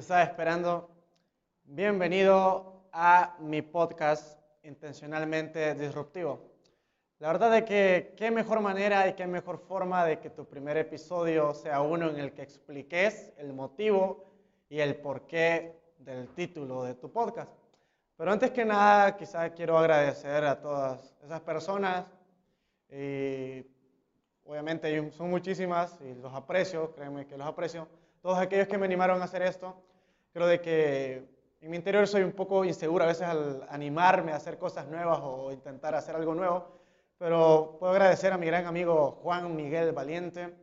estaba esperando. Bienvenido a mi podcast Intencionalmente Disruptivo. La verdad es que qué mejor manera y qué mejor forma de que tu primer episodio sea uno en el que expliques el motivo y el porqué del título de tu podcast. Pero antes que nada, quizás quiero agradecer a todas esas personas y obviamente son muchísimas y los aprecio, créeme que los aprecio. Todos aquellos que me animaron a hacer esto, creo de que en mi interior soy un poco inseguro a veces al animarme a hacer cosas nuevas o intentar hacer algo nuevo, pero puedo agradecer a mi gran amigo Juan Miguel Valiente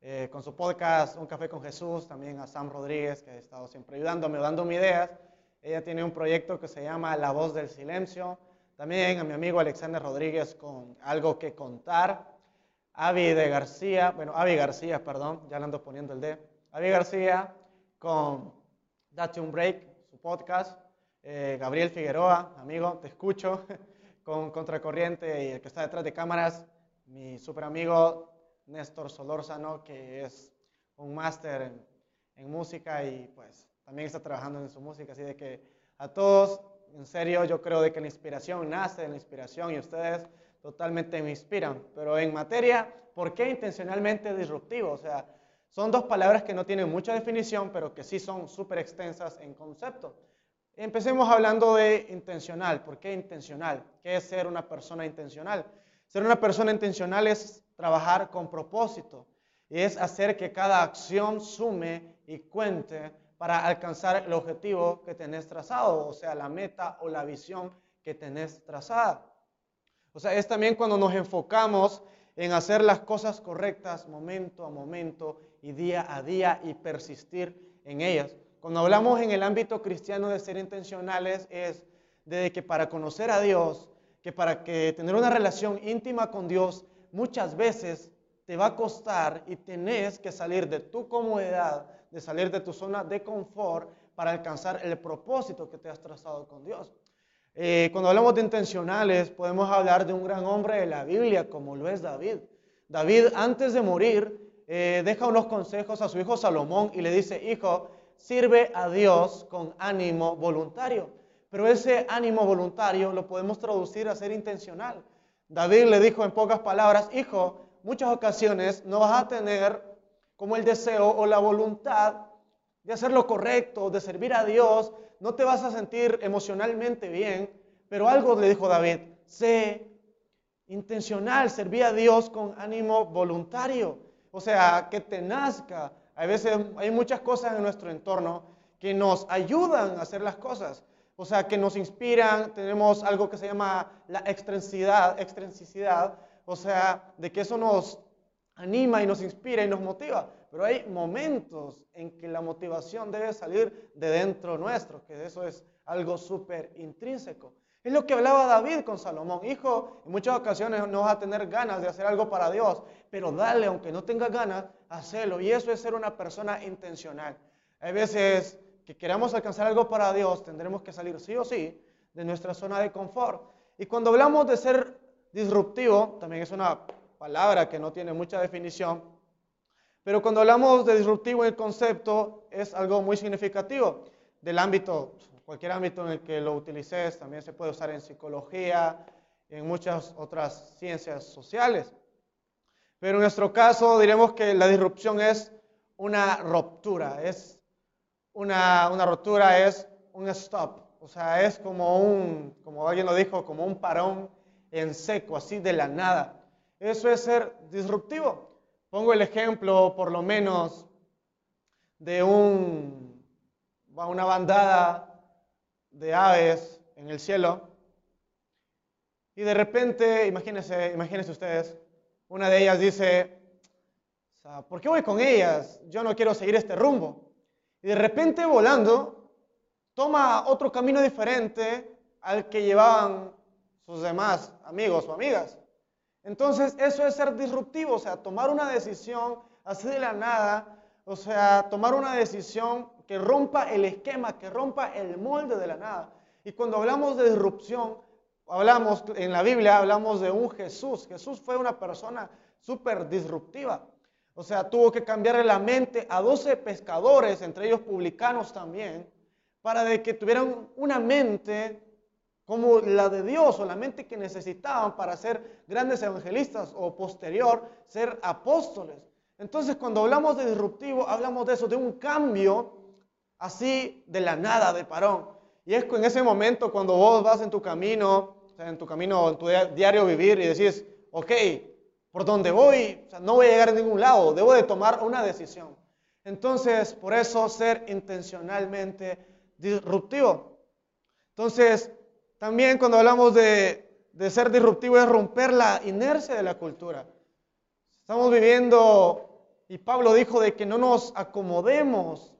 eh, con su podcast Un Café con Jesús, también a Sam Rodríguez que ha estado siempre ayudándome, dándome ideas. Ella tiene un proyecto que se llama La Voz del Silencio. También a mi amigo Alexander Rodríguez con Algo que Contar. Avi de García, bueno, Avi García, perdón, ya le ando poniendo el D. Avi García con Date un Break, su podcast. Eh, Gabriel Figueroa, amigo, te escucho, con Contracorriente y el que está detrás de cámaras, mi super amigo Néstor Solórzano, que es un máster en, en música y pues también está trabajando en su música. Así de que a todos, en serio, yo creo de que la inspiración nace de la inspiración y ustedes totalmente me inspiran. Pero en materia, ¿por qué intencionalmente disruptivo? O sea, son dos palabras que no tienen mucha definición, pero que sí son súper extensas en concepto. Empecemos hablando de intencional. ¿Por qué intencional? ¿Qué es ser una persona intencional? Ser una persona intencional es trabajar con propósito y es hacer que cada acción sume y cuente para alcanzar el objetivo que tenés trazado, o sea, la meta o la visión que tenés trazada. O sea, es también cuando nos enfocamos en hacer las cosas correctas momento a momento y día a día y persistir en ellas. Cuando hablamos en el ámbito cristiano de ser intencionales es de que para conocer a Dios, que para que tener una relación íntima con Dios, muchas veces te va a costar y tenés que salir de tu comodidad, de salir de tu zona de confort para alcanzar el propósito que te has trazado con Dios. Eh, cuando hablamos de intencionales, podemos hablar de un gran hombre de la Biblia, como lo es David. David, antes de morir, eh, deja unos consejos a su hijo Salomón y le dice, hijo, sirve a Dios con ánimo voluntario. Pero ese ánimo voluntario lo podemos traducir a ser intencional. David le dijo en pocas palabras, hijo, muchas ocasiones no vas a tener como el deseo o la voluntad de hacer lo correcto, de servir a Dios, no te vas a sentir emocionalmente bien, pero algo le dijo David, sé intencional, serví a Dios con ánimo voluntario, o sea, que te nazca. A veces hay muchas cosas en nuestro entorno que nos ayudan a hacer las cosas, o sea, que nos inspiran, tenemos algo que se llama la extrinsicidad, extrinsicidad. O sea, de que eso nos anima y nos inspira y nos motiva. Pero hay momentos en que la motivación debe salir de dentro nuestro, que eso es algo súper intrínseco. Es lo que hablaba David con Salomón. Hijo, en muchas ocasiones no vas a tener ganas de hacer algo para Dios, pero dale, aunque no tengas ganas, hacerlo. Y eso es ser una persona intencional. Hay veces que queramos alcanzar algo para Dios, tendremos que salir sí o sí de nuestra zona de confort. Y cuando hablamos de ser disruptivo, también es una palabra que no tiene mucha definición, pero cuando hablamos de disruptivo el concepto es algo muy significativo del ámbito, cualquier ámbito en el que lo utilices, también se puede usar en psicología, en muchas otras ciencias sociales. Pero en nuestro caso diremos que la disrupción es una ruptura, es una, una ruptura, es un stop, o sea, es como un, como alguien lo dijo, como un parón en seco, así de la nada. Eso es ser disruptivo. Pongo el ejemplo, por lo menos, de un, una bandada de aves en el cielo. Y de repente, imagínense, imagínense ustedes, una de ellas dice, ¿por qué voy con ellas? Yo no quiero seguir este rumbo. Y de repente volando, toma otro camino diferente al que llevaban sus demás amigos o amigas. Entonces, eso es ser disruptivo, o sea, tomar una decisión así de la nada, o sea, tomar una decisión que rompa el esquema, que rompa el molde de la nada. Y cuando hablamos de disrupción, hablamos en la Biblia, hablamos de un Jesús. Jesús fue una persona súper disruptiva. O sea, tuvo que cambiarle la mente a 12 pescadores, entre ellos publicanos también, para que tuvieran una mente como la de Dios o la mente que necesitaban para ser grandes evangelistas o posterior ser apóstoles. Entonces, cuando hablamos de disruptivo, hablamos de eso, de un cambio así de la nada, de parón. Y es en ese momento cuando vos vas en tu camino, en tu camino, en tu diario vivir y decís, ok, por donde voy, no voy a llegar a ningún lado, debo de tomar una decisión. Entonces, por eso ser intencionalmente disruptivo. Entonces, también cuando hablamos de, de ser disruptivo es romper la inercia de la cultura. Estamos viviendo, y Pablo dijo de que no nos acomodemos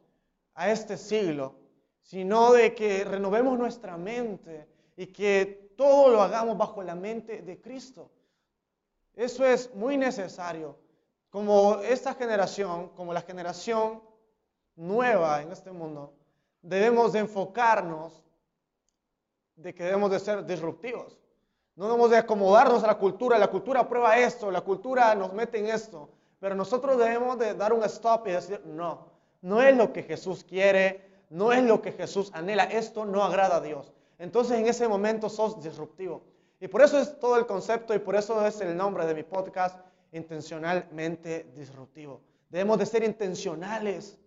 a este siglo, sino de que renovemos nuestra mente y que todo lo hagamos bajo la mente de Cristo. Eso es muy necesario. Como esta generación, como la generación nueva en este mundo, debemos de enfocarnos de que debemos de ser disruptivos. No debemos de acomodarnos a la cultura. La cultura prueba esto, la cultura nos mete en esto. Pero nosotros debemos de dar un stop y decir, no, no es lo que Jesús quiere, no es lo que Jesús anhela. Esto no agrada a Dios. Entonces en ese momento sos disruptivo. Y por eso es todo el concepto y por eso es el nombre de mi podcast, intencionalmente disruptivo. Debemos de ser intencionales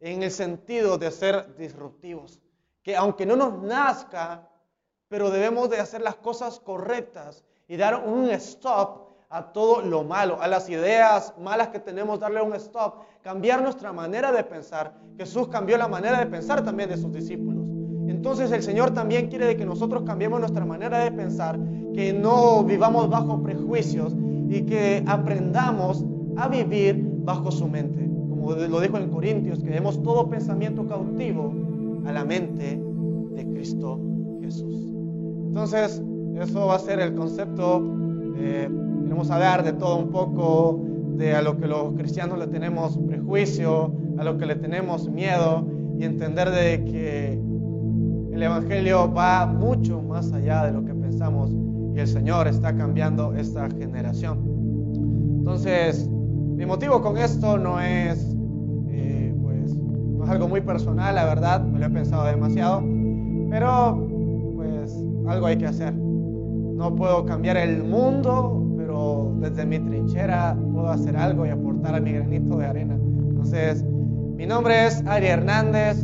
en el sentido de ser disruptivos. Que aunque no nos nazca, pero debemos de hacer las cosas correctas y dar un stop a todo lo malo, a las ideas malas que tenemos, darle un stop, cambiar nuestra manera de pensar. Jesús cambió la manera de pensar también de sus discípulos. Entonces el Señor también quiere que nosotros cambiemos nuestra manera de pensar, que no vivamos bajo prejuicios y que aprendamos a vivir bajo su mente. Como lo dijo en Corintios, que demos todo pensamiento cautivo a la mente de Cristo Jesús. Entonces, eso va a ser el concepto. Eh, queremos hablar de todo un poco, de a lo que los cristianos le tenemos prejuicio, a lo que le tenemos miedo y entender de que el Evangelio va mucho más allá de lo que pensamos y el Señor está cambiando esta generación. Entonces, mi motivo con esto no es, eh, pues, no es algo muy personal, la verdad, me lo he pensado demasiado, pero pues algo hay que hacer. No puedo cambiar el mundo, pero desde mi trinchera puedo hacer algo y aportar a mi granito de arena. Entonces, mi nombre es Ari Hernández,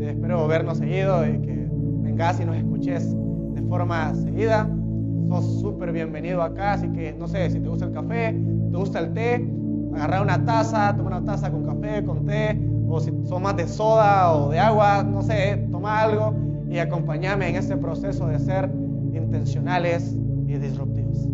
espero vernos seguido y que vengas y nos escuches de forma seguida. Sos súper bienvenido acá, así que no sé si te gusta el café, te gusta el té, agarrar una taza, toma una taza con café, con té, o si son más de soda o de agua, no sé, toma algo y acompáñame en este proceso de ser intencionales y disruptivos.